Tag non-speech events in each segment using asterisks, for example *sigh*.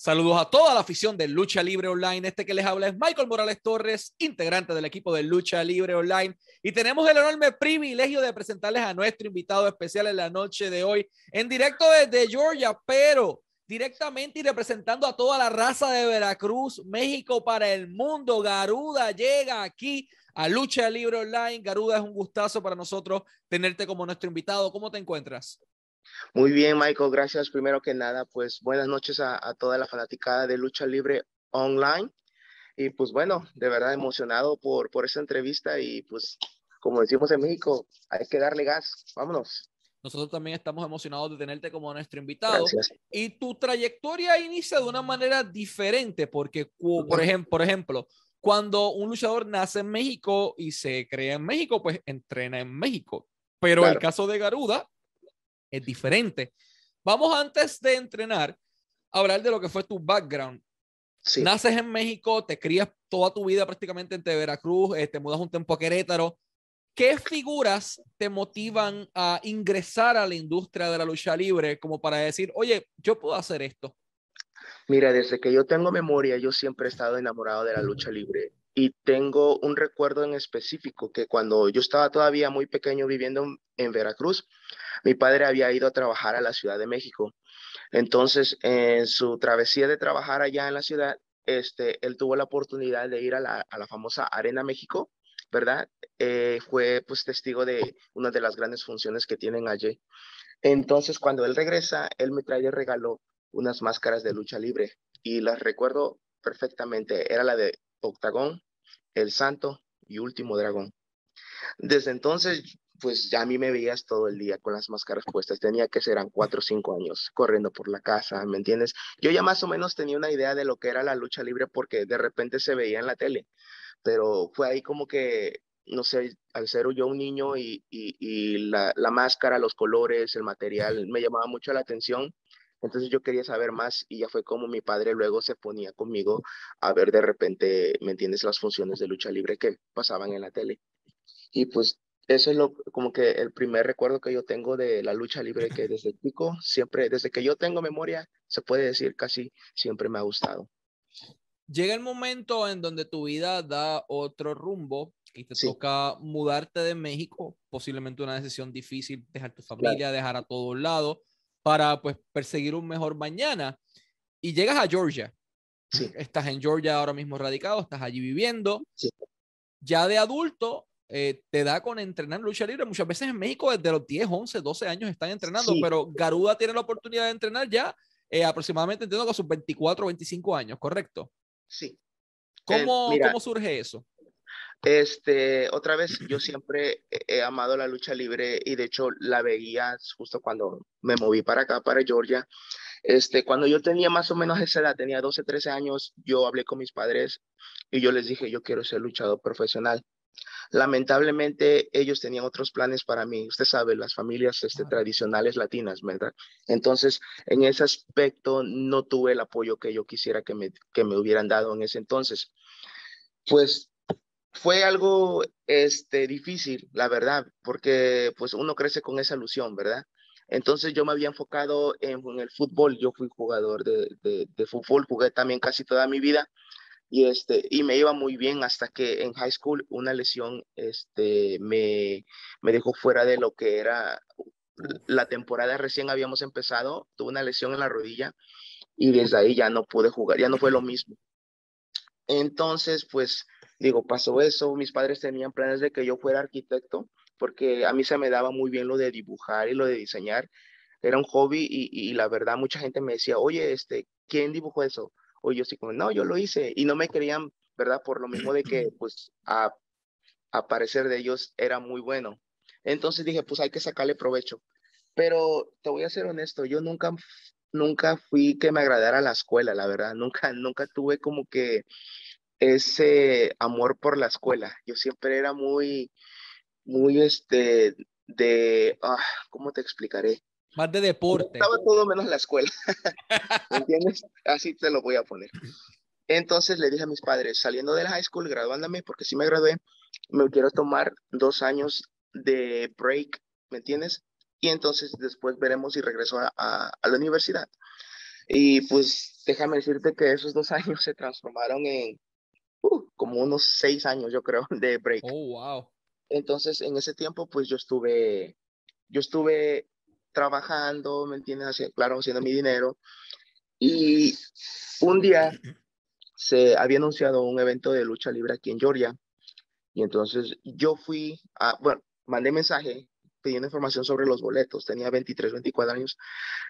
Saludos a toda la afición de Lucha Libre Online. Este que les habla es Michael Morales Torres, integrante del equipo de Lucha Libre Online. Y tenemos el enorme privilegio de presentarles a nuestro invitado especial en la noche de hoy, en directo desde Georgia, pero directamente y representando a toda la raza de Veracruz, México para el mundo. Garuda llega aquí a Lucha Libre Online. Garuda, es un gustazo para nosotros tenerte como nuestro invitado. ¿Cómo te encuentras? Muy bien, Michael, gracias. Primero que nada, pues buenas noches a, toda la fanaticada de Lucha Libre Online. Y pues bueno, de verdad emocionado por, por esta entrevista y pues como decimos en México, hay que darle gas. Vámonos. Nosotros también estamos emocionados de tenerte como nuestro invitado. Y tu trayectoria inicia de una manera diferente porque, por ejemplo, por ejemplo, cuando un luchador nace en México y se crea en México, pues entrena en México. Pero el caso de Garuda es diferente. Vamos antes de entrenar a hablar de lo que fue tu background. Naces en México, te crías toda tu vida prácticamente en Veracruz, eh, te mudas un tiempo a Querétaro. ¿Qué figuras te motivan a ingresar a la industria de la lucha libre como para decir, oye, yo puedo hacer esto? Mira, desde que yo tengo memoria, yo siempre he estado enamorado de la lucha libre y tengo un recuerdo en específico que cuando yo estaba todavía muy pequeño viviendo en Veracruz, mi padre había ido a trabajar a la Ciudad de México. Entonces, en su travesía de trabajar allá en la ciudad, este, él tuvo la oportunidad de ir a la, famosa Arena México, ¿verdad? Eh, fue pues testigo de una de las grandes funciones que tienen allí. Entonces, cuando él regresa, él me trae de regalo unas máscaras de lucha libre y las recuerdo perfectamente. Era la de Octagón, El Santo y Último Dragón. Desde entonces pues ya a mí me veías todo el día con las máscaras puestas. Tenía que ser cuatro o cinco años corriendo por la casa, ¿me entiendes? Yo ya más o menos tenía una idea de lo que era la lucha libre porque de repente se veía en la tele, pero fue ahí como que, no sé, al ser yo un niño y, y, la, máscara, los colores, el material, me llamaba mucho la atención. Entonces yo quería saber más y ya fue como mi padre luego se ponía conmigo a ver de repente, ¿me entiendes? Las funciones de lucha libre que pasaban en la tele. Y pues eso es lo, como que el primer recuerdo que yo tengo de la lucha libre, que desde chico, siempre, desde que yo tengo memoria, se puede decir casi siempre me ha gustado. Llega el momento en donde tu vida da otro rumbo y te toca mudarte de México, posiblemente una decisión difícil, dejar tu familia, dejar a todos lados, para pues perseguir un mejor mañana. Y llegas a Georgia. Sí. Estás en Georgia ahora mismo radicado, estás allí viviendo. Sí. Ya de adulto, eh, te da con entrenar lucha libre. Muchas veces en México desde los 10, 11, 12 años están entrenando, pero Garuda tiene la oportunidad de entrenar ya eh, aproximadamente, entiendo, con sus 24 o 25 años, ¿correcto? Sí. ¿Cómo, ¿Cómo surge eso? Este, otra vez, yo siempre he amado la lucha libre y de hecho la veía justo cuando me moví para acá, para Georgia. Este, cuando yo tenía más o menos esa edad, tenía 12, 13 años, yo hablé con mis padres y yo les dije, yo quiero ser luchador profesional. Lamentablemente ellos tenían otros planes para mí. Usted sabe, las familias este, tradicionales latinas, ¿verdad? Entonces, en ese aspecto no tuve el apoyo que yo quisiera que me, que me hubieran dado en ese entonces. Pues fue algo este, difícil, la verdad, porque pues uno crece con esa ilusión, ¿verdad? Entonces yo me había enfocado en, el fútbol, yo fui jugador de, de, de, fútbol, jugué también casi toda mi vida y, este, y me iba muy bien hasta que en high school una lesión este, me, me dejó fuera de lo que era la temporada recién habíamos empezado, tuve una lesión en la rodilla y desde ahí ya no pude jugar, ya no fue lo mismo. Entonces, pues digo, pasó eso, mis padres tenían planes de que yo fuera arquitecto, porque a mí se me daba muy bien lo de dibujar y lo de diseñar, era un hobby y, y la verdad mucha gente me decía, oye, este, ¿quién dibujó eso? o yo sí como, no, yo lo hice y no me querían, ¿verdad? Por lo mismo de que, *clears throat* pues, a, a parecer de ellos era muy bueno. Entonces dije, pues hay que sacarle provecho. Pero te voy a ser honesto, yo nunca, nunca fui que me agradara la escuela, la verdad. Nunca, nunca tuve como que ese amor por la escuela. Yo siempre era muy, muy, este, de, ah, ¿cómo te explicaré? Más de deporte. Estaba todo menos la escuela. *laughs* ¿Me entiendes? Así te lo voy a poner. Entonces le dije a mis padres, saliendo de la high school, graduándome, porque si me gradué, me quiero tomar dos años de break, ¿me entiendes? Y entonces después veremos si regreso a, a, la universidad. Y pues déjame decirte que esos dos *laughs* años se transformaron en como unos seis años, yo creo, *laughs* de break. Oh, wow. Entonces, en ese tiempo, pues yo estuve, yo estuve trabajando, ¿me entiendes? claro, haciendo mi dinero. Y un día se había anunciado un evento de lucha libre aquí en Georgia. Y entonces yo fui a, bueno, mandé mensaje pidiendo información sobre los boletos. Tenía 23, 24 años.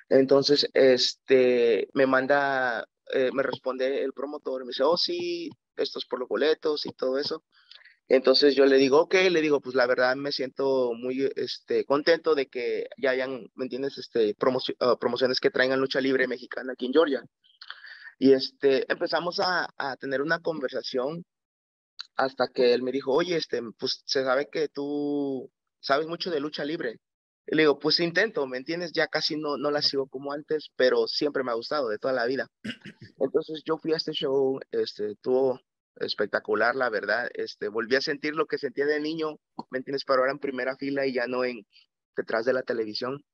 Entonces, este, me manda, eh, me responde el promotor, me dice, oh, sí, esto es por los boletos y todo eso. Entonces yo le digo, ok, le digo, pues la verdad me siento muy este, contento de que ya hayan, ¿me entiendes? Este, ah, promociones que traigan lucha libre mexicana aquí en Georgia. Y este, empezamos a, a, tener una conversación hasta que él me dijo, oye, este, pues se sabe que tú sabes mucho de lucha libre. Y le digo, pues intento, ¿me entiendes? Ya casi no, no la sigo como antes, pero siempre me ha gustado de toda la vida. Entonces yo fui a este show, este, tuvo espectacular, la verdad. Este, volví a sentir lo que sentía de niño, ¿me entiendes? Pero ahora en primera fila y ya no en detrás de la televisión.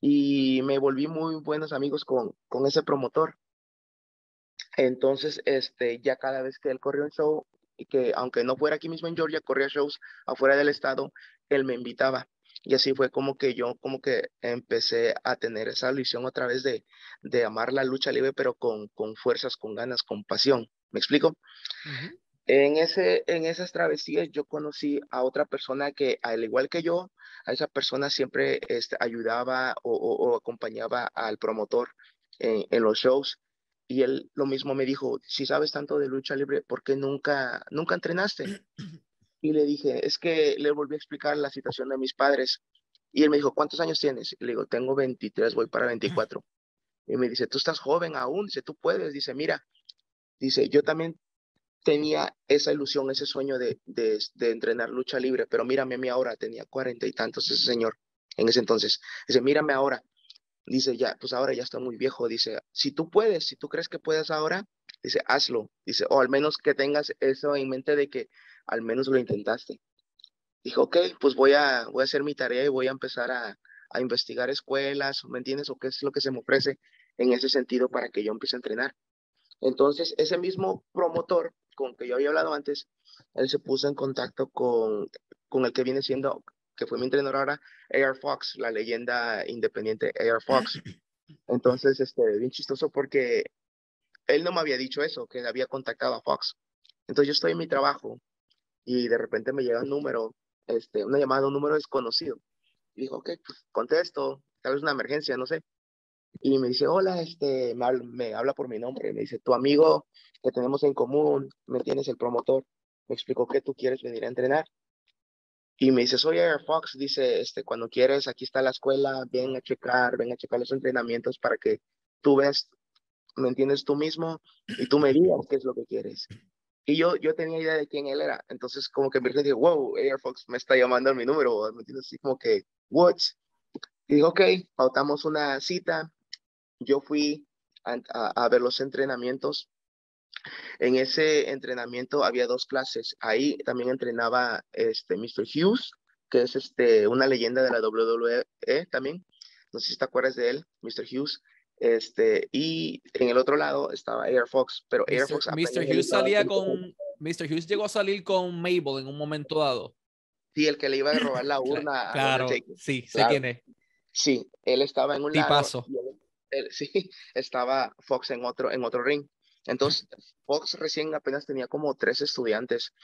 Y me volví muy buenos amigos con, con ese promotor. Entonces, este, ya cada vez que él corrió un show, y que aunque no fuera aquí mismo en Georgia, corría shows afuera del estado, él me invitaba. Y así fue como que yo como que empecé a tener esa ilusión otra vez de, de amar la lucha libre, pero con, con fuerzas, con ganas, con pasión. ¿Me explico? En, ese, en esas travesías yo conocí a otra persona que, al igual que yo, a esa persona siempre este, ayudaba o, acompañaba al promotor en, en, los shows. Y él lo mismo me dijo, si sabes tanto de lucha libre, ¿por qué nunca, nunca entrenaste? *clears throat* Y le dije, es que le volví a explicar la situación de mis padres. Y él me dijo, ¿cuántos años tienes? Y le digo, tengo 23, voy para 24. Y me dice, tú estás joven aún, dice, tú puedes. Dice, mira, dice, yo también tenía esa ilusión, ese sueño de, de, de entrenar lucha libre, pero mírame a mí ahora, tenía cuarenta y tantos ese señor en ese entonces. Dice, mírame ahora. Dice, ya, pues ahora ya está muy viejo. Dice, si tú puedes, si tú crees que puedes ahora, dice, hazlo. Dice, o al menos que tengas eso en mente de que al menos lo intentaste. Dijo, ok, pues voy a, voy a hacer mi tarea y voy a empezar a, a investigar escuelas, ¿me entiendes? O qué es lo que se me ofrece en ese sentido para que yo empiece a entrenar. Entonces, ese mismo promotor con que yo había hablado antes, él se puso en contacto con, con el que viene siendo, que fue mi entrenador ahora, AR Fox, la leyenda independiente AR Fox. *laughs* Entonces, este, bien chistoso porque él no me había dicho eso, que había contactado a Fox. Entonces yo estoy en mi trabajo y de repente me llega un número, este, una llamada, un número desconocido. Dijo, ok, pues contesto, tal vez una emergencia, no sé. Y me dice, hola, este, me, habla por mi nombre, me dice, tu amigo que tenemos en común, me tienes el promotor, me explicó que tú quieres venir a entrenar. Y me dice, soy Air Fox, dice, este, cuando quieres, aquí está la escuela, ven a checar, ven a checar los entrenamientos para que tú veas, me entiendes tú mismo y tú me digas qué es lo que quieres. Y yo, yo tenía idea de quién él era. Entonces, como que me dije, wow, Air Fox me está llamando a mi número. ¿Me? Así como que, what? Y digo, ok, pautamos una cita. Yo fui a, a, ver los entrenamientos. En ese entrenamiento había dos clases. Ahí también entrenaba este Mr. Hughes, que es este, una leyenda de la WWE también. No sé si te acuerdas de él, Mr. Hughes. Este, y en el otro lado estaba Air Fox, pero Air Fox. Mr. Hughes salía con. Mr. Hughes llegó a salir con Mabel en un momento dado. Sí, el que le iba a robar la *laughs* urna. claro, sí, sé quién es. Sí, él estaba en un Tipazo. lado. *laughs* sí, estaba Fox en otro, en otro ring. Entonces, Fox recién apenas tenía como tres estudiantes.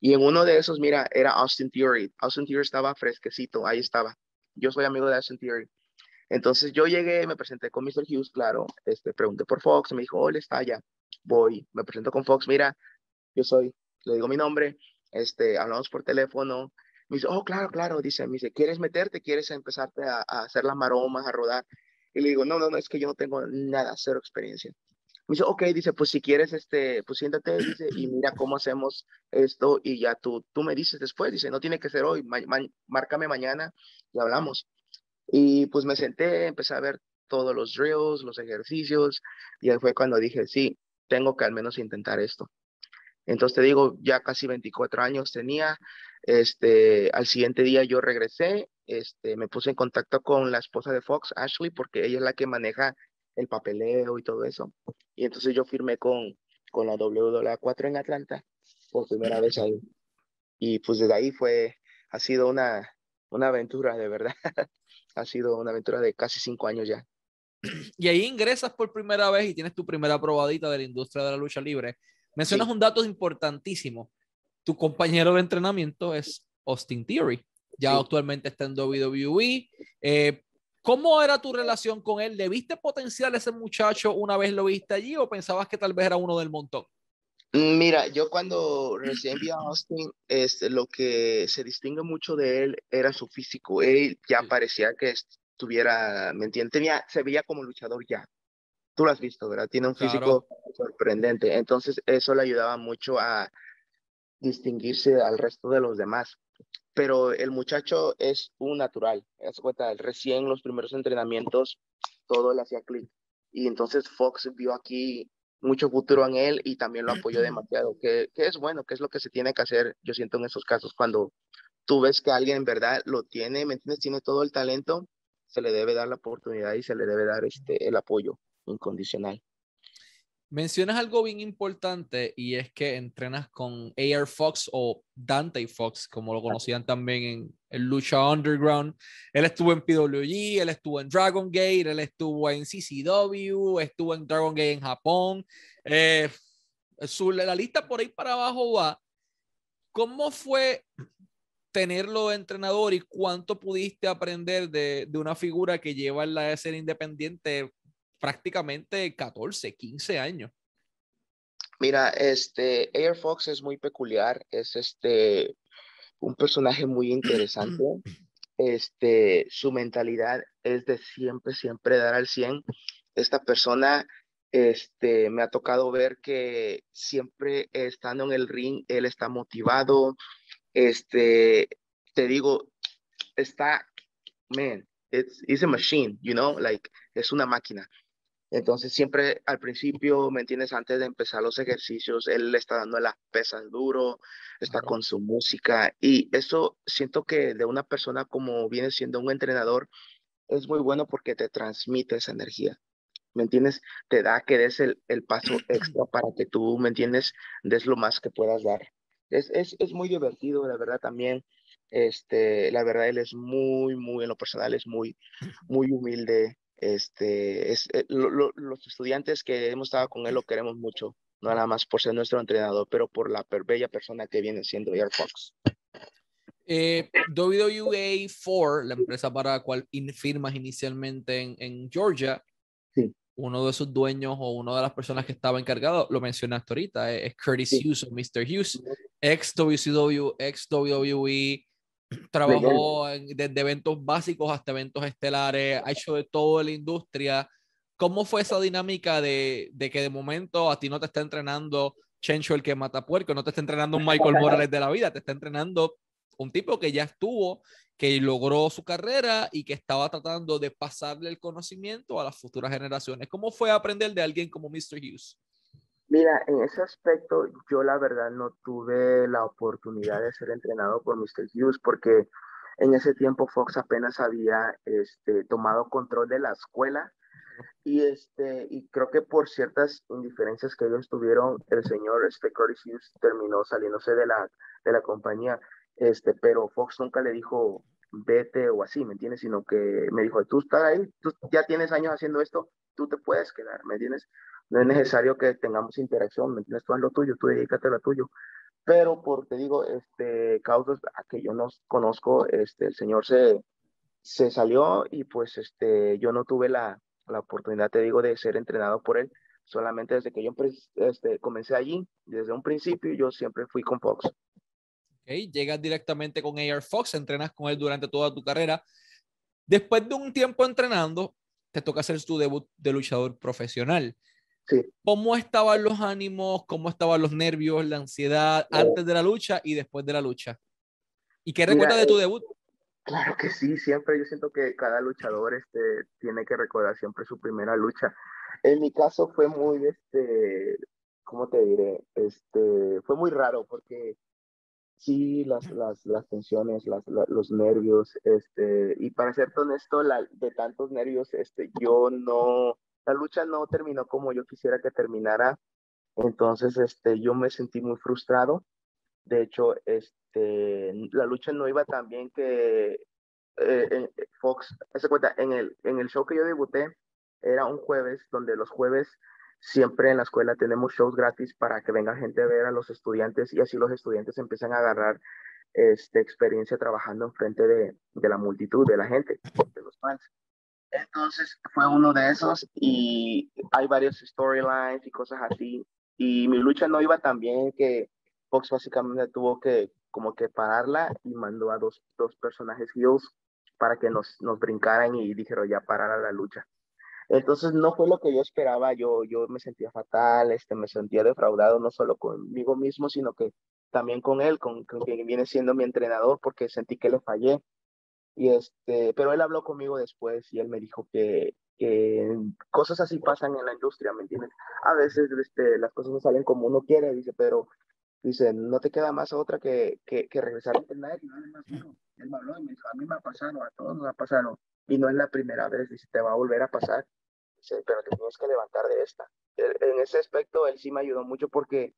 Y en uno de esos, mira, era Austin Theory. Austin Theory estaba fresquecito, ahí estaba. Yo soy amigo de Austin Theory. Entonces yo llegué, me presenté con Mr. Hughes, claro, este, pregunté por Fox, me dijo, él está allá, voy, me presento con Fox, mira, yo soy, le digo mi nombre, este, hablamos por teléfono, me dice, oh, claro, claro, dice, me dice, ¿quieres meterte? ¿Quieres empezarte a, hacer las maromas, a rodar? Y le digo, no, no, no, es que yo no tengo nada, cero experiencia. Me dice, ok, dice, pues si quieres, este, pues siéntate, dice, y mira cómo hacemos esto y ya tú, tú me dices después, dice, no tiene que ser hoy, márcame mañana y hablamos. Y pues me senté, empecé a ver todos los drills, los ejercicios, y ahí fue cuando dije, sí, tengo que al menos intentar esto. Entonces te digo, ya casi 24 años tenía, este, al siguiente día yo regresé, este, me puse en contacto con la esposa de Fox, Ashley, porque ella es la que maneja el papeleo y todo eso. Y entonces yo firmé con, con la WWA4 en Atlanta por primera vez ahí. Y pues desde ahí fue, ha sido una, una aventura, de verdad. *laughs* ha sido una aventura de casi cinco años ya. *clears throat* Y ahí ingresas por primera vez y tienes tu primera probadita de la industria de la lucha libre. Mencionas un dato importantísimo. Tu compañero de entrenamiento es Austin Theory. Ya actualmente está en WWE. Eh, ¿Cómo era tu relación con él? ¿Le viste potencial ese muchacho una vez lo viste allí o pensabas que tal vez era uno del montón? Mira, yo cuando recién vi a Austin, este, lo que se distingue mucho de él era su físico. Él ya parecía que estuviera, ¿me entiendes? Tenía, se veía como luchador ya. Tú lo has visto, ¿verdad? Tiene un físico sorprendente. Entonces, eso le ayudaba mucho a distinguirse al resto de los demás. Pero el muchacho es un natural. Es cuenta, recién los primeros entrenamientos, todo le hacía clic. Y entonces Fox vio aquí mucho futuro en él y también lo apoyó *clears throat* demasiado, que, que, es bueno, que es lo que se tiene que hacer, yo siento en esos casos, cuando tú ves que alguien en verdad lo tiene, ¿me entiendes? Tiene todo el talento, se le debe dar la oportunidad y se le debe dar este, el apoyo incondicional. Mencionas algo bien importante y es que entrenas con AR Fox o Dante Fox, como lo conocían también en Lucha Underground. Él estuvo en PWG, él estuvo en Dragon Gate, él estuvo en CCW, estuvo en Dragon Gate en Japón. Eh, la lista por ahí para abajo va. ¿Cómo fue tenerlo de entrenador y cuánto pudiste aprender de, de una figura que lleva la ser independiente prácticamente 14, 15 años. Mira, este Air Fox es muy peculiar, es este un personaje muy interesante. *clears throat* Este, su mentalidad es de siempre, siempre dar al 100. Esta persona, este, me ha tocado ver que siempre estando en el ring, él está motivado. Este, te digo, está, man, it's, it's a machine, you know, like, es una máquina. Entonces siempre al principio, ¿me entiendes? Antes de empezar los ejercicios, él le está dando las pesas duro, está con su música y eso siento que de una persona como viene siendo un entrenador es muy bueno porque te transmite esa energía. ¿Me entiendes? Te da que des el, el paso *clears throat* extra para que tú, ¿me entiendes? Des lo más que puedas dar. Es, es, es muy divertido, la verdad también. Este, la verdad, él es muy, muy, en lo personal, es muy, *clears throat* muy humilde, este, es, eh, los estudiantes que hemos estado con él lo queremos mucho, no nada más por ser nuestro entrenador, pero por la bella persona que viene siendo Air Fox. Eh, WWA 4, la empresa para la cual firmas inicialmente en, en Georgia, sí. uno de sus dueños o una de las personas que estaba encargado, lo mencionaste ahorita, es Curtis Hughes o Mr. Hughes, ex WCW, ex WWE, trabajó desde eventos básicos hasta eventos estelares, ha hecho de todo en la industria. ¿Cómo fue esa dinámica de, de, que de momento a ti no te está entrenando Chencho el que mata puerco, no te está entrenando un Michael Morales de la vida, te está entrenando un tipo que ya estuvo, que logró su carrera y que estaba tratando de pasarle el conocimiento a las futuras generaciones? ¿Cómo fue aprender de alguien como Mr. Hughes? Mira, en ese aspecto yo la verdad no tuve la oportunidad de ser entrenado por Mr. Hughes porque en ese tiempo Fox apenas había este, tomado control de la escuela y, este, y creo que por ciertas indiferencias que ellos tuvieron, el señor este, Curtis Hughes terminó saliéndose de la, de la compañía, este, pero Fox nunca le dijo vete o así, ¿me entiendes? Sino que me dijo, tú estás ahí, tú ya tienes años haciendo esto, tú te puedes quedar, ¿me entiendes? No es necesario que tengamos interacción, ¿me entiendes? Tú haz lo tuyo, tú dedícate a lo tuyo. Pero por, te digo, este, causas a que yo no conozco, este, el señor se, se salió y pues este, yo no tuve la, la oportunidad, te digo, de ser entrenado por él. Solamente desde que yo este, comencé allí, desde un principio, yo siempre fui con Fox. Okay. Llegas directamente con AR Fox, entrenas con él durante toda tu carrera. Después de un tiempo entrenando, te toca hacer tu debut de luchador profesional. ¿Cómo estaban los ánimos? ¿Cómo estaban los nervios, la ansiedad antes de la lucha y después de la lucha? ¿Y qué recuerdas de tu eh, debut? Claro que sí, siempre yo siento que cada luchador este, tiene que recordar siempre su primera lucha. En mi caso fue muy, este, ¿cómo te diré? Este, fue muy raro porque sí, las, las, las tensiones, las, los nervios, este, y para ser honesto, la, de tantos nervios, este, yo no, la lucha no terminó como yo quisiera que terminara. Entonces, este, yo me sentí muy frustrado. De hecho, este, la lucha no iba tan bien que eh, Fox, se cuenta, en el, en el show que yo debuté, era un jueves, donde los jueves siempre en la escuela tenemos shows gratis para que venga gente a ver a los estudiantes y así los estudiantes empiezan a agarrar este, experiencia trabajando enfrente de, de la multitud, de la gente, de los fans. Entonces fue uno de esos y hay varios storylines y cosas así. Y mi lucha no iba tan bien que Fox básicamente tuvo que como que pararla y mandó a dos, dos personajes heels para que nos, nos brincaran y dijeron ya parara la lucha. Entonces no fue lo que yo esperaba, yo, yo me sentía fatal, este, me sentía defraudado no solo conmigo mismo, sino que también con él, con, con quien viene siendo mi entrenador, porque sentí que le fallé. Y este, pero él habló conmigo después y él me dijo que, que cosas así pasan en la industria, ¿me entiendes? A veces este, las cosas no salen como uno quiere, dice, pero dice, no te queda más otra que, que, que regresar a entrenar y más Él me habló y me dijo, a mí me ha pasado, a todos nos ha pasado, y no es la primera vez, dice, te va a volver a pasar, dice, pero te tienes que levantar de esta. En ese aspecto, él sí me ayudó mucho porque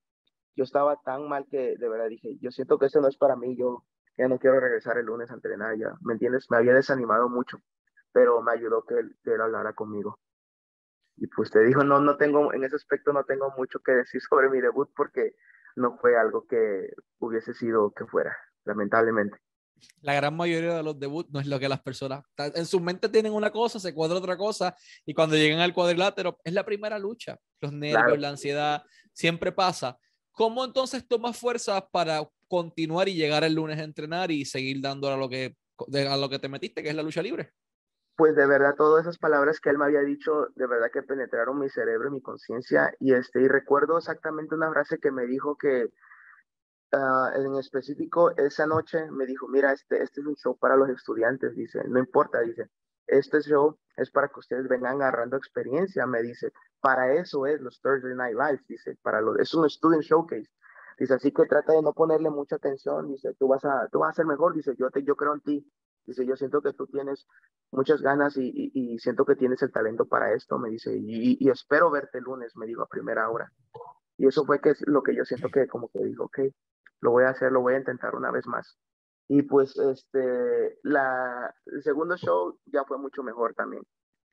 yo estaba tan mal que de verdad dije, yo siento que esto no es para mí, yo ya no quiero regresar el lunes a entrenar ya, ¿me entiendes? Me había desanimado mucho, pero me ayudó que él, que él hablara conmigo. Y pues te dijo, no, no tengo, en ese aspecto no tengo mucho que decir *laughs* sobre mi debut porque no fue algo que hubiese sido que fuera, lamentablemente. La gran mayoría de los debuts no es lo que las personas en su mente tienen una cosa, se cuadra otra cosa y cuando llegan al cuadrilátero es la primera lucha. Los nervios, la ansiedad, siempre pasa. ¿Cómo entonces tomas fuerzas para continuar y llegar el lunes a entrenar y seguir dando a lo que, a lo que te metiste, que es la lucha libre? Pues de verdad, todas esas palabras que él me había dicho, de verdad que penetraron mi cerebro y mi conciencia. Y, este, y recuerdo exactamente una frase que me dijo que, uh, en específico, esa noche me dijo, mira, este, este es un show para los estudiantes, dice, no importa, dice, este show es para que ustedes vengan agarrando experiencia, me dice, para eso es los Thursday Night Lives, dice, para lo, es un student showcase. Dice, así que trata de no ponerle mucha atención, dice, tú vas a, tú vas a ser mejor, dice, yo, te, yo creo en ti, dice, yo siento que tú tienes muchas ganas y, y, siento que tienes el talento para esto, me dice, y, y, espero verte el lunes, me dijo, a primera hora. Y eso fue que es lo que yo siento que como que dijo, ok, lo voy a hacer, lo voy a intentar una vez más. Y pues este, la, el segundo show ya fue mucho mejor también.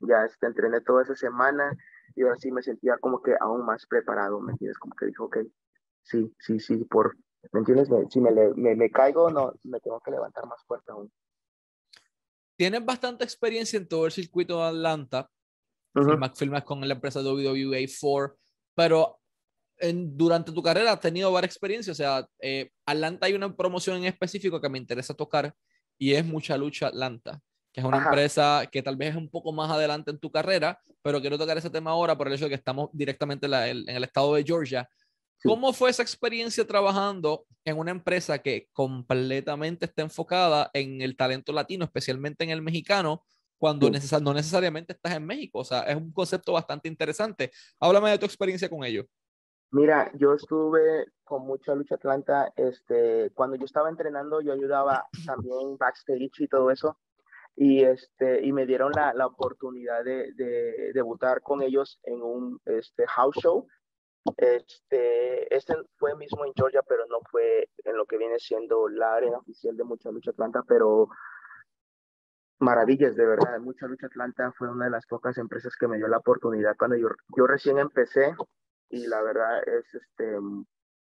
Ya este, entrené toda esa semana y ahora sí me sentía como que aún más preparado, ¿me entiendes? Como que dijo, ok, sí, sí, sí, por, ¿me entiendes? si me, me, me, caigo, no, me tengo que levantar más fuerte aún. Tienes bastante experiencia en todo el circuito de Atlanta, uh filmas, con la empresa WWA4, pero en, durante tu carrera has tenido varias experiencias, o sea, eh, Atlanta hay una promoción en específico que me interesa tocar y es Mucha Lucha Atlanta que es una empresa que tal vez es un poco más adelante en tu carrera, pero quiero tocar ese tema ahora por el hecho de que estamos directamente en, en el estado de Georgia ¿Cómo fue esa experiencia trabajando en una empresa que completamente está enfocada en el talento latino, especialmente en el mexicano, cuando no necesariamente estás en México? O sea, es un concepto bastante interesante. Háblame de tu experiencia con ello. Mira, yo estuve con mucha lucha Atlanta. Este, cuando yo estaba entrenando, yo ayudaba también backstage y todo eso. Y, este, y me dieron la, la oportunidad de, de, debutar con ellos en un este, house show este, este fue mismo en Georgia, pero no fue en lo que viene siendo la arena oficial de Mucha Lucha Atlanta, pero maravillas, de verdad. Mucha Lucha Atlanta fue una de las pocas empresas que me dio la oportunidad cuando yo, yo recién empecé y la verdad es este,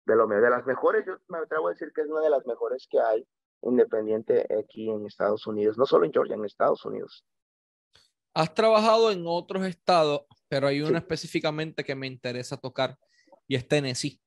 de lo de las mejores, yo me atrevo a decir que es una de las mejores que hay independiente aquí en Estados Unidos, no solo en Georgia, en Estados Unidos. Has trabajado en otros estados, pero hay uno específicamente que me interesa tocar y es Tennessee.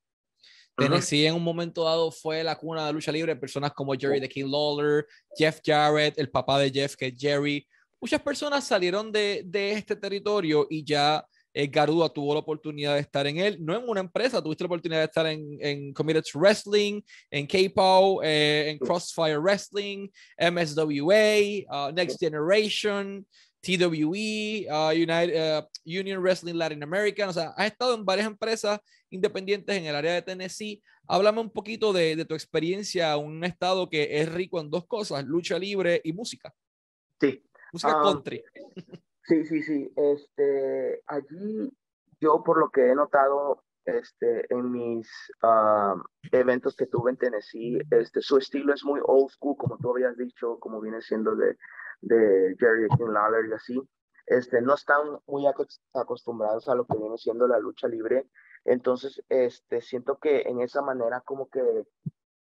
Tennessee en un momento dado fue la cuna de lucha libre, personas como Jerry the King Lawler, Jeff Jarrett, el papá de Jeff que es Jerry. Muchas personas salieron de, de este territorio y ya eh, Garuda tuvo la oportunidad de estar en él, no en una empresa, tuviste la oportunidad de estar en, en Committed Wrestling, en K-Pow, eh, en Crossfire Wrestling, MSWA, uh, Next Generation, TWE, uh, United, uh, Union Wrestling Latin America, o sea, has estado en varias empresas independientes en el área de Tennessee. Háblame un poquito de, de tu experiencia en un estado que es rico en dos cosas, lucha libre y música. Sí. Música um, country. Sí, sí, sí. Este, allí yo por lo que he notado este, en mis ah, eventos que tuve en Tennessee, este, su estilo es muy old school, como tú habías dicho, como viene siendo de, de Jerry Lawler y así. Este, no están muy acostumbrados a lo que viene siendo la lucha libre. Entonces, este, siento que en esa manera como que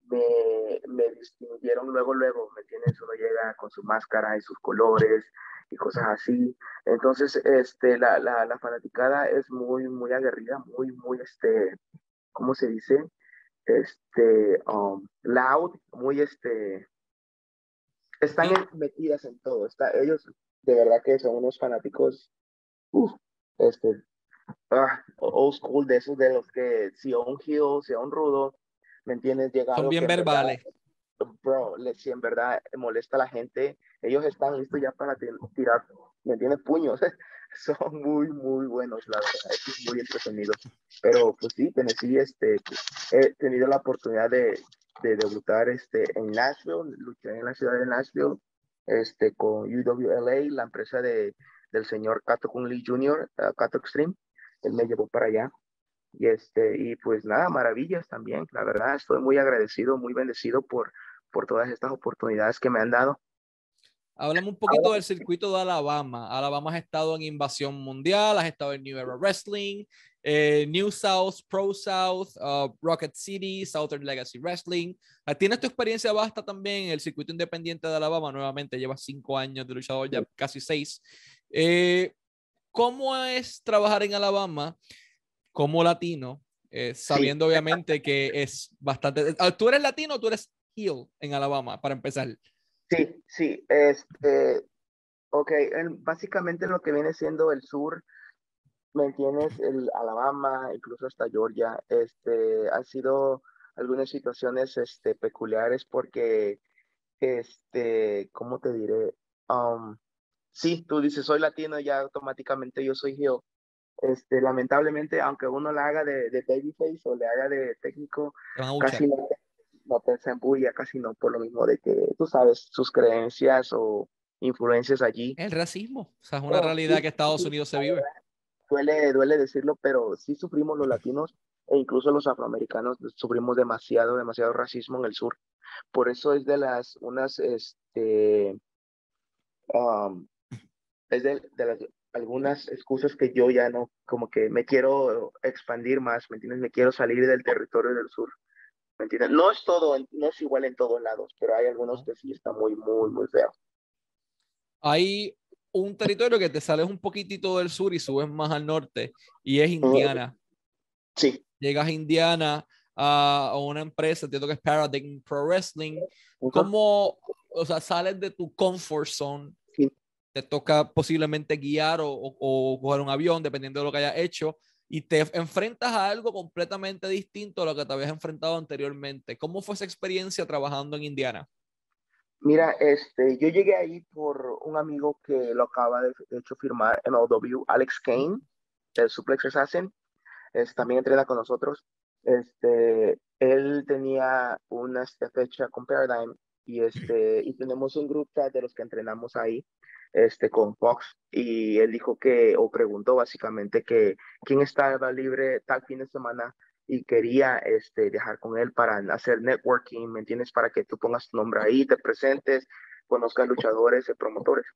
me, me distinguieron luego, luego, ¿me entiendes? Uno llega con su máscara y sus colores y cosas así. Entonces, este, la, la, la fanaticada es muy, muy aguerrida, muy, muy, este, ¿cómo se dice? Este, um, loud, muy, este, están metidas en todo. Está, ellos de verdad que son unos fanáticos, uf, este, ah, old school de esos de los que si un heel, si un rudo, ¿me entiendes? Son bien verbales. bro, si en verdad molesta a la gente, ellos están listos ya para tirar, ¿me entiendes? Puños. *laughs* Son muy, muy buenos, la verdad. Es muy entretenido. Pero pues sí, Tennessee, este, he tenido la oportunidad de, de debutar este, en Nashville, luché en la ciudad de Nashville este, con UWLA, la empresa de, del señor Kato Kun Lee Jr., uh, Kato Extreme. Él me llevó para allá. Y, este, y pues nada, maravillas también. La verdad, estoy muy agradecido, muy bendecido por, por todas estas oportunidades que me han dado. Hablamos un poquito del circuito de Alabama. Alabama has estado en Invasión Mundial, has estado en New Era Wrestling, eh, New South, Pro South, uh, Rocket City, Southern Legacy Wrestling. Ah, tienes tu experiencia basta también en el circuito independiente de Alabama, nuevamente llevas cinco años de luchador, ya casi seis. Eh, ¿Cómo es trabajar en Alabama como latino, eh, sabiendo obviamente que es bastante... Ah, ¿Tú eres latino o tú eres heel en Alabama, para empezar? Sí, sí, este, ok, básicamente lo que viene siendo el sur ¿me entiendes? El Alabama, incluso hasta Georgia, este, ha sido algunas situaciones este, peculiares porque, este, ¿cómo te diré? Um, sí, tú dices, soy latino, ya automáticamente yo soy yo. Este, lamentablemente, aunque uno la haga de, de babyface o le haga de técnico, casi no, no te embulla, casi no, por lo mismo de que, tú sabes, sus creencias o influencias allí. El racismo, o sea, es una realidad que Estados Unidos se vive duele, duele decirlo, pero sí sufrimos los latinos e incluso los afroamericanos sufrimos demasiado, demasiado racismo en el sur. Por eso es de las, unas, este, um, es de, de, las, algunas excusas que yo ya no, como que me quiero expandir más, ¿me entiendes? Me quiero salir del territorio del sur, ¿me entiendes? No es todo, no es igual en todos lados, pero hay algunos que sí está muy, muy, muy feo. Hay un territorio que te sales un poquitito del sur y subes más al norte, y es Indiana. Sí. Llegas a Indiana a, una empresa, entiendo que es Paradigm Pro Wrestling. ¿Cómo, o sea, sales de tu comfort zone? Te toca posiblemente guiar o, o, coger un avión, dependiendo de lo que hayas hecho, y te enfrentas a algo completamente distinto a lo que te habías enfrentado anteriormente. ¿Cómo fue esa experiencia trabajando en Indiana? Mira, este, yo llegué ahí por un amigo que lo acaba de, hecho firmar MLW, Alex Kane, el Suplex Assassin, también entrena con nosotros. Este, él tenía una fecha con Paradigm y, este, y tenemos un grupo de los que entrenamos ahí este, con Fox y él dijo que, o preguntó básicamente que quién estaba libre tal fin de semana y quería este, dejar con él para hacer networking, ¿me entiendes? Para que tú pongas tu nombre ahí, te presentes, conozcas luchadores, promotores.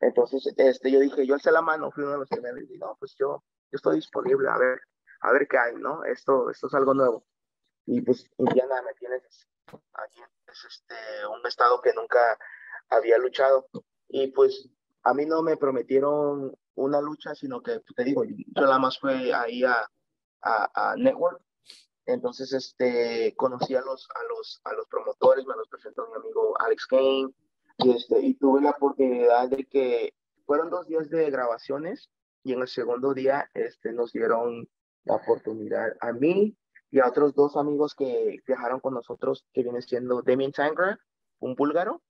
Entonces, este, yo dije, yo alcé la mano, fui uno de los que me dije, no, pues yo, yo estoy disponible, a ver, a ver qué hay, ¿no? Esto, esto es algo nuevo. Y pues Indiana, ¿me tienes? Aquí es este, un estado que nunca había luchado. Y pues a mí no me prometieron una lucha, sino que, te digo, yo nada más fue ahí a, a, a Network entonces, este, conocí a los, a los, a los promotores, me los presentó mi amigo Alex Kane, y, este, y tuve la oportunidad de que fueron dos días de grabaciones, y en el segundo día este, nos dieron la oportunidad a mí y a otros dos amigos que viajaron con nosotros, que viene siendo Damien Tangra, un búlgaro,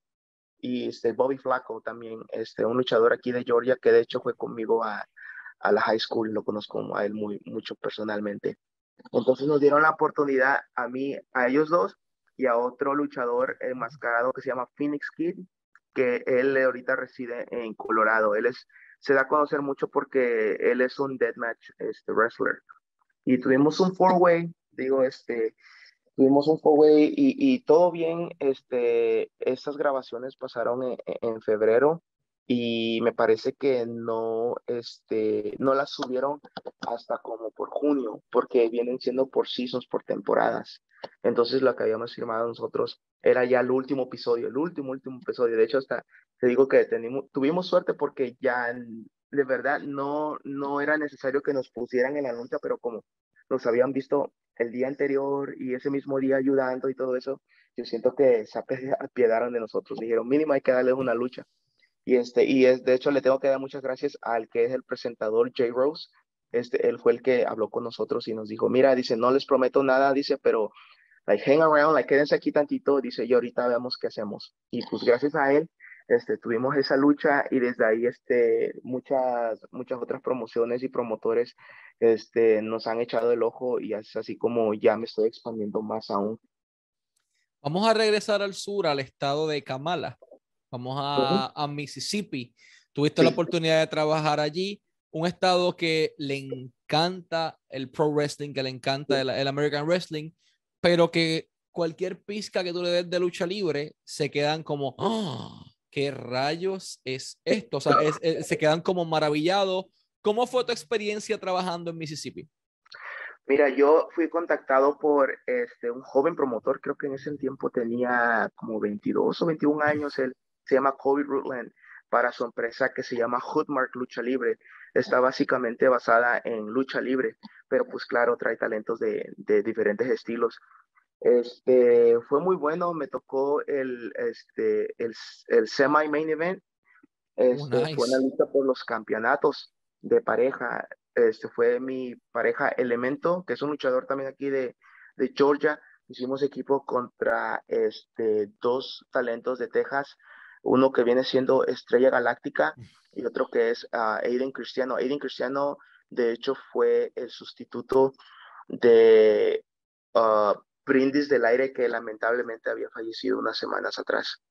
y este, Bobby Flaco también, este, un luchador aquí de Georgia, que de hecho fue conmigo a, a la high school, lo conozco a él muy, mucho personalmente. Entonces nos dieron la oportunidad a mí, a ellos dos y a otro luchador enmascarado que se llama Phoenix Kid, que él ahorita reside en Colorado. Él es se da a conocer mucho porque él es un deathmatch este, wrestler. Y tuvimos un four-way, digo, este, tuvimos un four-way y, y, todo bien, este, estas grabaciones pasaron en, en febrero y me parece que no, este, no las subieron hasta como por junio, porque vienen siendo por seasons, por temporadas. Entonces lo que habíamos firmado nosotros era ya el último episodio, el último, último episodio. De hecho, hasta te digo que tuvimos suerte porque ya de verdad no, no era necesario que nos pusieran la lucha, pero como nos habían visto el día anterior y ese mismo día ayudando y todo eso, yo siento que se apiedaron de nosotros. Dijeron, mínimo hay que darles una lucha. Y, este, y es, de hecho le tengo que dar muchas gracias al que es el presentador Jay Rose. Este, él fue el que habló con nosotros y nos dijo, mira, dice, no les prometo nada, dice, pero like hang around, like quédense aquí tantito, dice, y ahorita veamos qué hacemos. Y pues gracias a él, este, tuvimos esa lucha y desde ahí, este, muchas, muchas otras promociones y promotores, este, nos han echado el ojo y es así como ya me estoy expandiendo más aún. Vamos a regresar al sur, al estado de Kamala. Vamos a, Mississippi. Tuviste la oportunidad de trabajar allí, un estado que le encanta el pro wrestling, que le encanta el, American wrestling, pero que cualquier pizca que tú le des de lucha libre se quedan como, ¡Ah! ¿Qué rayos es esto? O sea, se quedan como maravillados. ¿Cómo fue tu experiencia trabajando en Mississippi? Mira, yo fui contactado por este, un joven promotor, creo que en ese tiempo tenía como 22 o 21 años, él se llama Kobe Rutland para su empresa que se llama Hoodmark Lucha Libre. Está básicamente basada en lucha libre, pero pues claro, trae talentos de diferentes estilos. Este, fue muy bueno, me tocó el, este, el, el semi-main event. Este, Fue una lucha por los campeonatos de pareja. Este fue mi pareja Elemento, que es un luchador también aquí de, de Georgia. Hicimos equipo contra este, dos talentos de Texas, uno que viene siendo Estrella Galáctica y otro que es uh, Aiden Cristiano. Aiden Cristiano, de hecho, fue el sustituto de uh, Brindis del Aire, que lamentablemente había fallecido unas semanas atrás.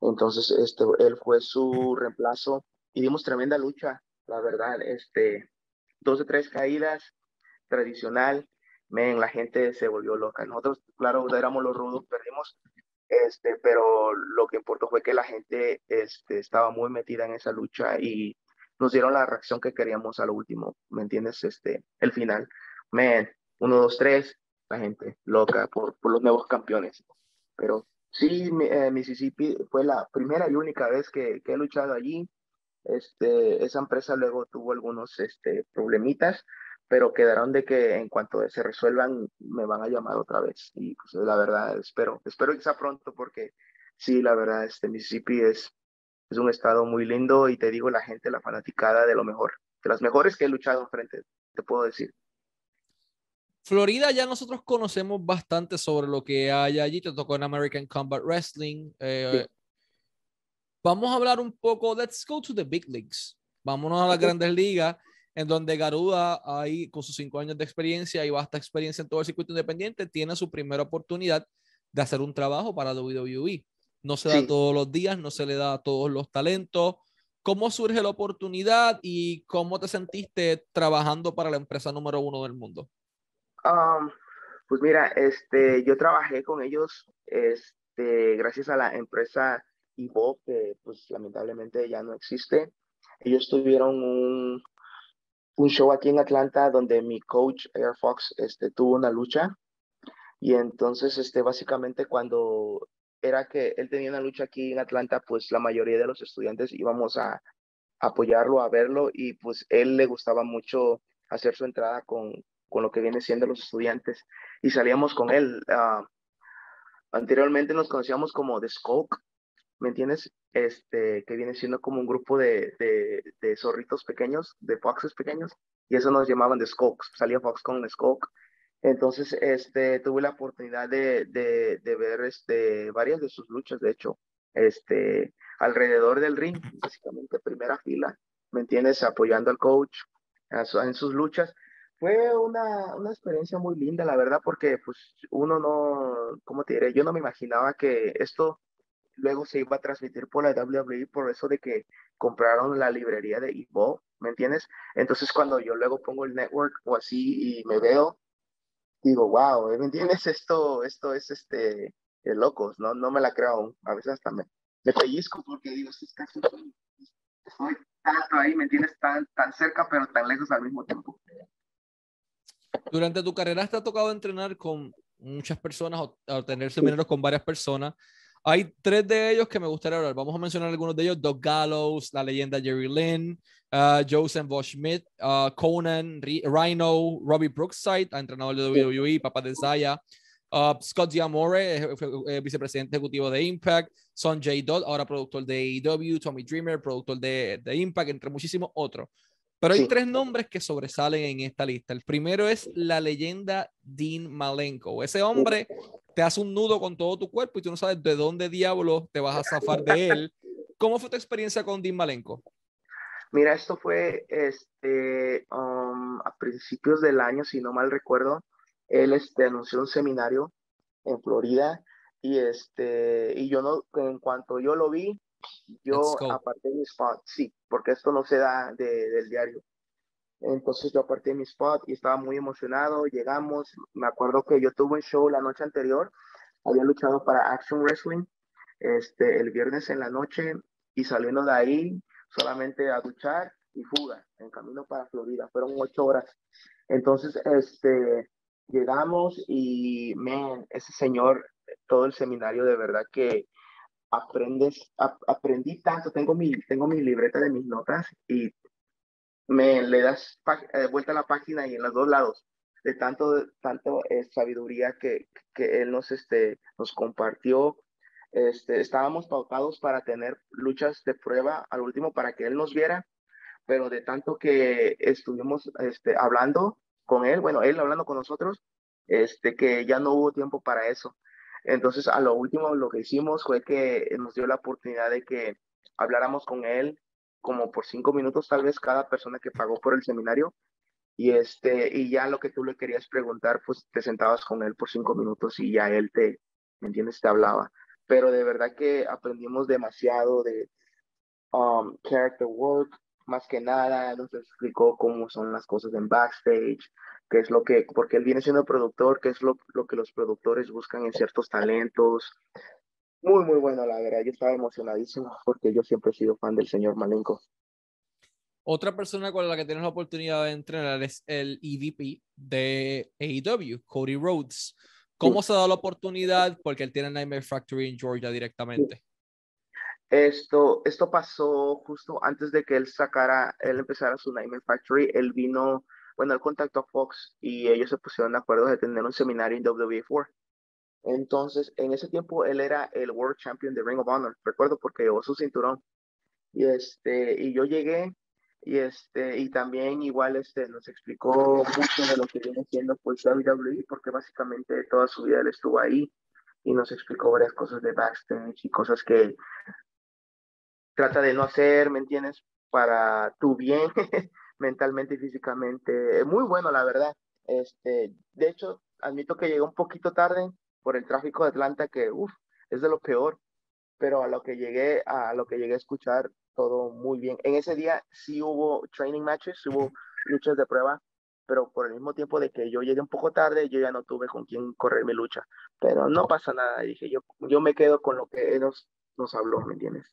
Entonces, este, él fue su reemplazo y dimos tremenda lucha, la verdad. Este, dos de tres caídas, tradicional. Men, la gente se volvió loca. Nosotros, claro, éramos los rudos, perdimos este, pero lo que importó fue que la gente este, estaba muy metida en esa lucha y nos dieron la reacción que queríamos a lo último, ¿me entiendes? Este, el final, man, uno, dos, tres, la gente loca por, por los nuevos campeones. Pero sí, eh, Mississippi fue la primera y única vez que, que, he luchado allí. Este, esa empresa luego tuvo algunos este, problemitas, pero quedaron de que en cuanto se resuelvan me van a llamar otra vez y pues la verdad espero espero que sea pronto porque sí la verdad este Mississippi es es un estado muy lindo y te digo la gente la fanaticada de lo mejor de las mejores que he luchado frente te puedo decir Florida ya nosotros conocemos bastante sobre lo que hay allí te tocó en American Combat Wrestling eh, vamos a hablar un poco let's go to the big leagues vámonos a las grandes ligas en donde Garuda, ahí con sus cinco años de experiencia y vasta experiencia en todo el circuito independiente, tiene su primera oportunidad de hacer un trabajo para WWE. No se da todos los días, no se le da a todos los talentos. ¿Cómo surge la oportunidad y cómo te sentiste trabajando para la empresa número uno del mundo? Um, pues mira, este, yo trabajé con ellos este, gracias a la empresa Ivo, que pues lamentablemente ya no existe. Ellos tuvieron un, un show aquí en Atlanta donde mi coach Air Fox este, tuvo una lucha y entonces este, básicamente cuando era que él tenía una lucha aquí en Atlanta, pues la mayoría de los estudiantes íbamos a apoyarlo, a verlo y pues él le gustaba mucho hacer su entrada con, con lo que viene siendo los estudiantes y salíamos con él. Uh, anteriormente nos conocíamos como The Skulk, ¿me entiendes? este, que viene siendo como un grupo de, de, zorritos pequeños, de foxes pequeños, y eso nos llamaban de Skulks, salía Fox con Skulk. Entonces, este, tuve la oportunidad de, de, de, ver este, varias de sus luchas, de hecho, este, alrededor del ring, básicamente primera fila, ¿me entiendes? Apoyando al coach en sus luchas. Fue una, una experiencia muy linda, la verdad, porque pues uno no, ¿cómo te diré? Yo no me imaginaba que esto luego se iba a transmitir por la WWE por eso de que compraron la librería de Evo, ¿me entiendes? Entonces cuando yo luego pongo el network o así y me veo, digo, wow, ¿me entiendes? Esto, esto es este, de locos, ¿no? No me la creo aún, a veces hasta me, me pellizco porque digo, sí, casi, estoy tanto ahí, ¿me entiendes? Tan, tan cerca pero tan lejos al mismo tiempo. Durante tu carrera te ha tocado entrenar con muchas personas o, tener seminarios con varias personas. Hay tres de ellos que me gustaría hablar. Vamos a mencionar algunos de ellos. Doug Gallows, la leyenda Jerry Lynn, uh, Joseph Bosch Schmidt, uh, Conan, Rhino, Robbie Brookside, entrenador de WWE, papá de Zaya, uh, Scott Diamore, vicepresidente ejecutivo de Impact, Son J. Dodd, ahora productor de AEW, Tommy Dreamer, productor de, de Impact, entre muchísimos otros. Pero hay tres nombres que sobresalen en esta lista. El primero es la leyenda Dean Malenko. Ese hombre te hace un nudo con todo tu cuerpo y tú no sabes de dónde diablo te vas a zafar de él. ¿Cómo fue tu experiencia con Dean Malenko? Mira, esto fue este, um, a principios del año, si no mal recuerdo. Él este, anunció un seminario en Florida y, este, y yo no, en cuanto yo lo vi, yo aparté mi spot, sí, porque esto no se da del diario. Entonces yo aparté mi spot y estaba muy emocionado. Llegamos, me acuerdo que yo tuve un show la noche anterior, había luchado para Action Wrestling este, el viernes en la noche y saliendo de ahí solamente a duchar y fuga en camino para Florida. Fueron ocho horas. Entonces, este, llegamos y, man, ese señor, todo el seminario de verdad que aprendes, aprendí tanto, tengo mi, tengo mi libreta de mis notas y me le das eh, vuelta a la página y en los dos lados de tanto, tanto eh, sabiduría que, que él nos, este, nos compartió. Este, estábamos pautados para tener luchas de prueba al último para que él nos viera, pero de tanto que estuvimos este, hablando con él, bueno, él hablando con nosotros, este, que ya no hubo tiempo para eso. Entonces, a lo último, lo que hicimos fue que nos dio la oportunidad de que habláramos con él como por cinco minutos, tal vez cada persona que pagó por el seminario. Y, este, y ya lo que tú le querías preguntar, pues te sentabas con él por cinco minutos y ya él te, ¿me entiendes? Te hablaba. Pero de verdad que aprendimos demasiado de um, character work, más que nada, nos explicó cómo son las cosas en backstage, qué es lo que, porque él viene siendo productor, qué es lo, lo que los productores buscan en ciertos talentos. Muy, muy bueno, la verdad. Yo estaba emocionadísimo porque yo siempre he sido fan del señor Malenko. Otra persona con la que tienes la oportunidad de entrenar es el EVP de AEW, Cody Rhodes. ¿Cómo se ha dado la oportunidad? Porque él tiene Nightmare Factory en Georgia directamente. Esto, esto pasó justo antes de que él sacara, él empezara su Nightmare Factory. Él vino bueno, él contactó a Fox y ellos se pusieron de acuerdo de tener un seminario en WWE4. Entonces, en ese tiempo él era el World Champion de Ring of Honor, recuerdo porque llevó su cinturón. Y este, y yo llegué y este, y también igual este nos explicó mucho de lo que viene siendo pues WWE, porque básicamente toda su vida él estuvo ahí y nos explicó varias cosas de backstage y cosas que trata de no hacer, ¿me entiendes? Para tu bien *laughs* mentalmente y físicamente. Muy bueno, la verdad. Este, de hecho, admito que llegué un poquito tarde por el tráfico de Atlanta, que uf, es de lo peor, pero a lo que llegué, a lo que llegué a escuchar, todo muy bien. En ese día sí hubo training matches, hubo luchas de prueba, pero por el mismo tiempo de que yo llegué un poco tarde, yo ya no tuve con quién correr mi lucha. Pero no pasa nada, dije, yo, yo me quedo con lo que nos, nos habló, ¿me entiendes?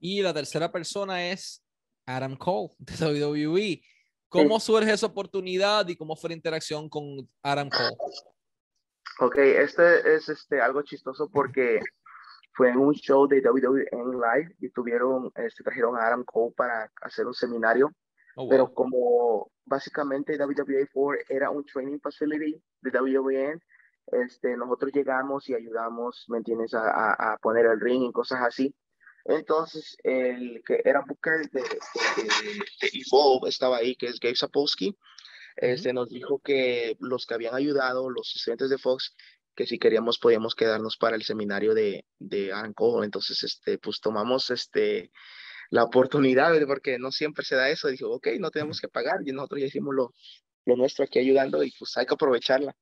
Y la tercera persona es Adam Cole de WWE. ¿Cómo surge esa oportunidad y cómo fue la interacción con Adam Cole? Ok, este es este, algo chistoso porque fue en un show de WWE en live y tuvieron, este, trajeron a Adam Cole para hacer un seminario. Oh, Pero como básicamente WWE4 era un training facility de WWE, este, nosotros llegamos y ayudamos, ¿me entiendes?, a, a, a poner el ring y cosas así. Entonces, el que era Booker de, de, Evolve estaba ahí, que es Gabe Sapolsky. Este, nos dijo que los que habían ayudado, los estudiantes de Fox, que si queríamos podíamos quedarnos para el seminario de, de. Entonces, este, pues tomamos este, la oportunidad, porque no siempre se da eso. Dijo, ok, no tenemos que pagar y nosotros ya hicimos lo, lo nuestro aquí ayudando y pues hay que aprovecharla.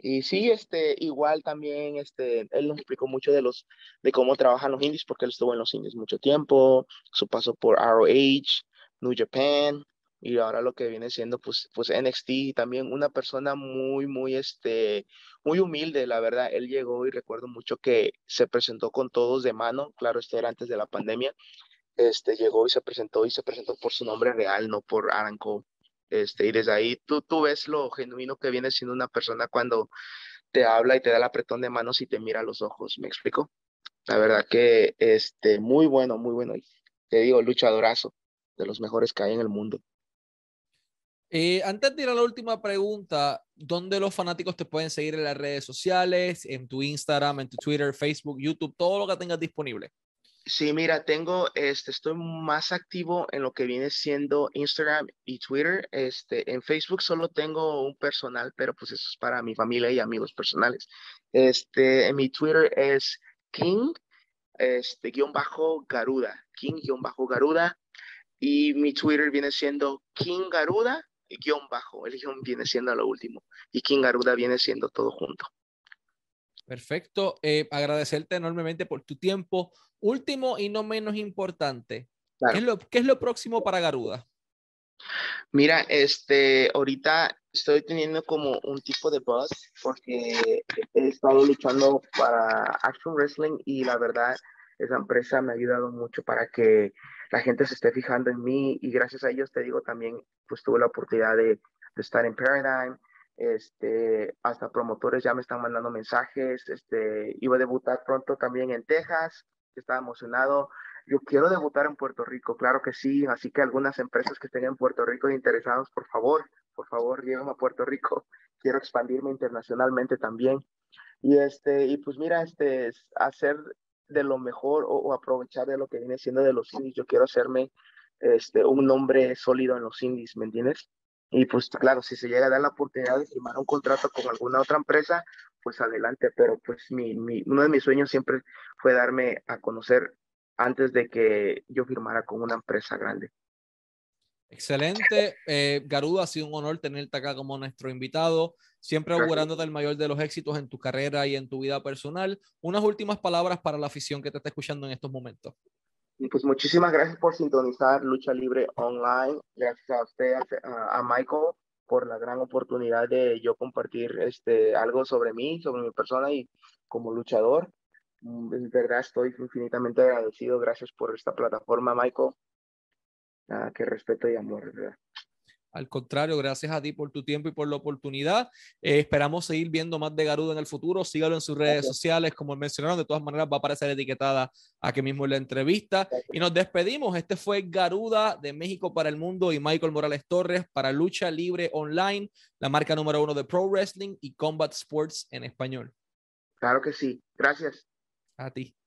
Y sí, este, igual también, este, él nos explicó mucho de los, de cómo trabajan los indies, porque él estuvo en los indies mucho tiempo, su paso por ROH, New Japan, y ahora lo que viene siendo, pues, pues NXT, también una persona muy, muy, este, muy humilde, la verdad, él llegó y recuerdo mucho que se presentó con todos de mano, claro, esto era antes de la pandemia, este, llegó y se presentó y se presentó por su nombre real, no por Aranco este, y desde ahí tú, tú ves lo genuino que viene siendo una persona cuando te habla y te da el apretón de manos y te mira a los ojos, ¿me explico? La verdad que este, muy bueno, muy bueno. te digo, luchadorazo, de los mejores que hay en el mundo. Eh, antes de ir a la última pregunta, ¿dónde los fanáticos te pueden seguir en las redes sociales, en tu Instagram, en tu Twitter, Facebook, YouTube, todo lo que tengas disponible? Sí, mira, tengo, este, estoy más activo en lo que viene siendo Instagram y Twitter. Este, en Facebook solo tengo un personal, pero pues eso es para mi familia y amigos personales. Este, en mi Twitter es King, este, guion bajo Garuda, King, guion bajo Garuda. Y mi Twitter viene siendo King Garuda, guion bajo. El guion viene siendo lo último. Y King Garuda viene siendo todo junto. Perfecto. Eh, agradecerte enormemente por tu tiempo. Último y no menos importante, ¿qué, es lo, ¿qué, es lo, próximo para Garuda? Mira, este, ahorita estoy teniendo como un tipo de buzz porque he estado luchando para Action Wrestling y la verdad, esa empresa me ha ayudado mucho para que la gente se esté fijando en mí y gracias a ellos te digo también, pues tuve la oportunidad de, de estar en Paradigm, este, hasta promotores ya me están mandando mensajes, este, iba a debutar pronto también en Texas, estaba emocionado. Yo quiero debutar en Puerto Rico, claro que sí, así que algunas empresas que estén en Puerto Rico interesados, por favor, por favor, llévenme a Puerto Rico. *laughs* Quiero expandirme internacionalmente también. Y este, y pues mira, este, hacer de lo mejor o, aprovechar de lo que viene siendo de los indies. Yo quiero hacerme este, un nombre sólido en los indies, ¿me entiendes? Y pues claro, si se llega a dar la oportunidad de firmar un contrato con alguna otra empresa, pues adelante, pero pues mi, mi, uno de mis sueños siempre fue darme a conocer antes de que yo firmara con una empresa grande. Excelente. Eh, Garuda, ha sido un honor tenerte acá como nuestro invitado, siempre augurándote el mayor de los éxitos en tu carrera y en tu vida personal. Unas últimas palabras para la afición que te está escuchando en estos momentos. Y pues muchísimas gracias por sintonizar Lucha Libre Online. Gracias a usted, a, Michael, por la gran oportunidad de yo compartir este, algo sobre mí, sobre mi persona y como luchador. Mm, de verdad estoy infinitamente agradecido. Gracias por esta plataforma, Michael. Nada, que respeto y amor, ¿verdad? Al contrario, gracias a ti por tu tiempo y por la oportunidad. Eh, esperamos seguir viendo más de Garuda en el futuro. Sígalo en sus redes sociales, como mencionaron. De todas maneras, va a aparecer etiquetada aquí mismo en la entrevista. Y nos despedimos. Este fue Garuda de México para el Mundo y Michael Morales Torres para Lucha Libre Online, la marca número uno de Pro Wrestling y Combat Sports en español. Claro que sí. Gracias. A ti.